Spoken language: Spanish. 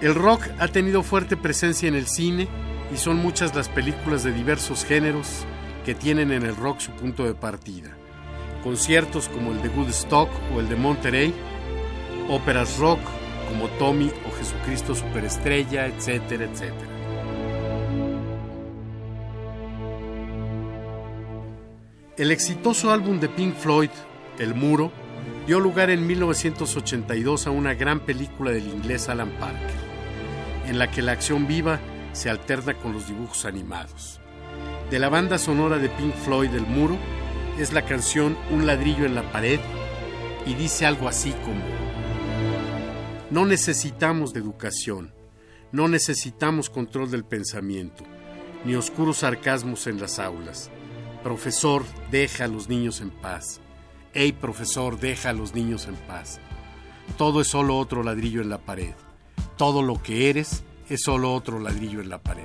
El rock ha tenido fuerte presencia en el cine y son muchas las películas de diversos géneros que tienen en el rock su punto de partida. Conciertos como el de Woodstock o el de Monterey, óperas rock como Tommy o Jesucristo Superestrella, etcétera, etcétera. El exitoso álbum de Pink Floyd, El Muro, dio lugar en 1982 a una gran película del inglés Alan Parker en la que la acción viva se alterna con los dibujos animados. De la banda sonora de Pink Floyd El Muro es la canción Un ladrillo en la pared y dice algo así como, no necesitamos de educación, no necesitamos control del pensamiento, ni oscuros sarcasmos en las aulas. Profesor, deja a los niños en paz. Hey, profesor, deja a los niños en paz. Todo es solo otro ladrillo en la pared. Todo lo que eres es solo otro ladrillo en la pared.